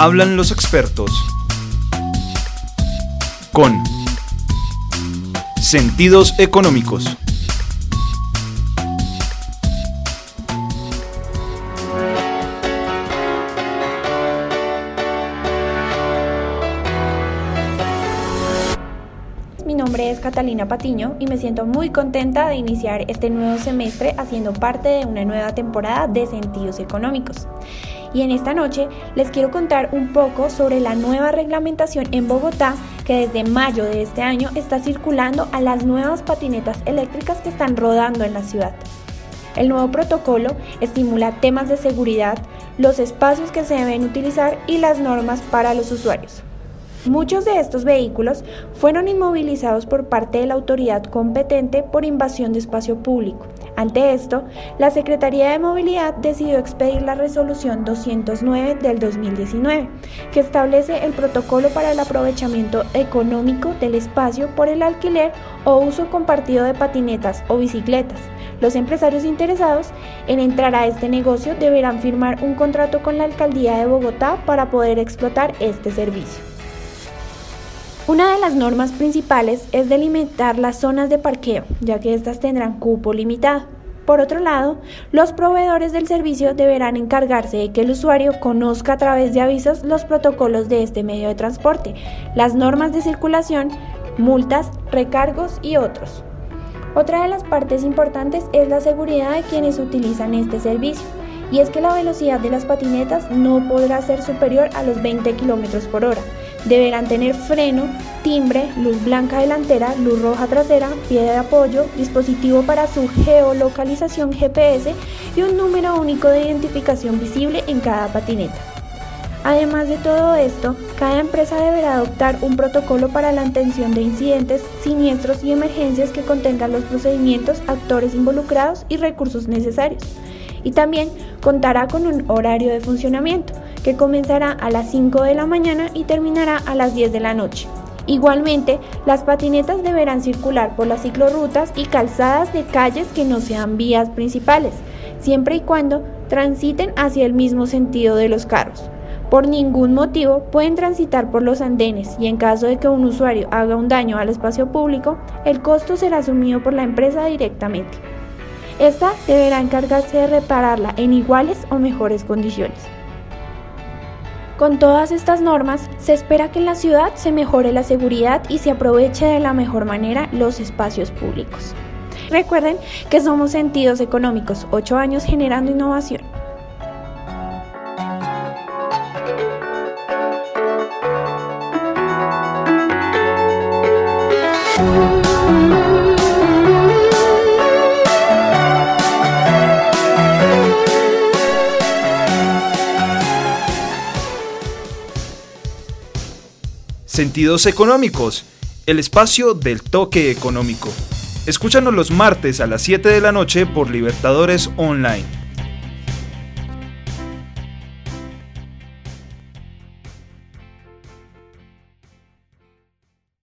Hablan los expertos. Con sentidos económicos. Mi nombre es Catalina Patiño y me siento muy contenta de iniciar este nuevo semestre haciendo parte de una nueva temporada de Sentidos Económicos. Y en esta noche les quiero contar un poco sobre la nueva reglamentación en Bogotá que desde mayo de este año está circulando a las nuevas patinetas eléctricas que están rodando en la ciudad. El nuevo protocolo estimula temas de seguridad, los espacios que se deben utilizar y las normas para los usuarios. Muchos de estos vehículos fueron inmovilizados por parte de la autoridad competente por invasión de espacio público. Ante esto, la Secretaría de Movilidad decidió expedir la resolución 209 del 2019, que establece el protocolo para el aprovechamiento económico del espacio por el alquiler o uso compartido de patinetas o bicicletas. Los empresarios interesados en entrar a este negocio deberán firmar un contrato con la Alcaldía de Bogotá para poder explotar este servicio. Una de las normas principales es delimitar las zonas de parqueo, ya que éstas tendrán cupo limitado. Por otro lado, los proveedores del servicio deberán encargarse de que el usuario conozca a través de avisos los protocolos de este medio de transporte, las normas de circulación, multas, recargos y otros. Otra de las partes importantes es la seguridad de quienes utilizan este servicio, y es que la velocidad de las patinetas no podrá ser superior a los 20 km por hora Deberán tener freno, timbre, luz blanca delantera, luz roja trasera, pie de apoyo, dispositivo para su geolocalización GPS y un número único de identificación visible en cada patineta. Además de todo esto, cada empresa deberá adoptar un protocolo para la atención de incidentes, siniestros y emergencias que contengan los procedimientos, actores involucrados y recursos necesarios. Y también contará con un horario de funcionamiento que comenzará a las 5 de la mañana y terminará a las 10 de la noche. Igualmente, las patinetas deberán circular por las ciclorrutas y calzadas de calles que no sean vías principales, siempre y cuando transiten hacia el mismo sentido de los carros. Por ningún motivo pueden transitar por los andenes y en caso de que un usuario haga un daño al espacio público, el costo será asumido por la empresa directamente. Esta deberá encargarse de repararla en iguales o mejores condiciones. Con todas estas normas, se espera que en la ciudad se mejore la seguridad y se aproveche de la mejor manera los espacios públicos. Recuerden que somos sentidos económicos, 8 años generando innovación. Sentidos Económicos, el espacio del toque económico. Escúchanos los martes a las 7 de la noche por Libertadores Online.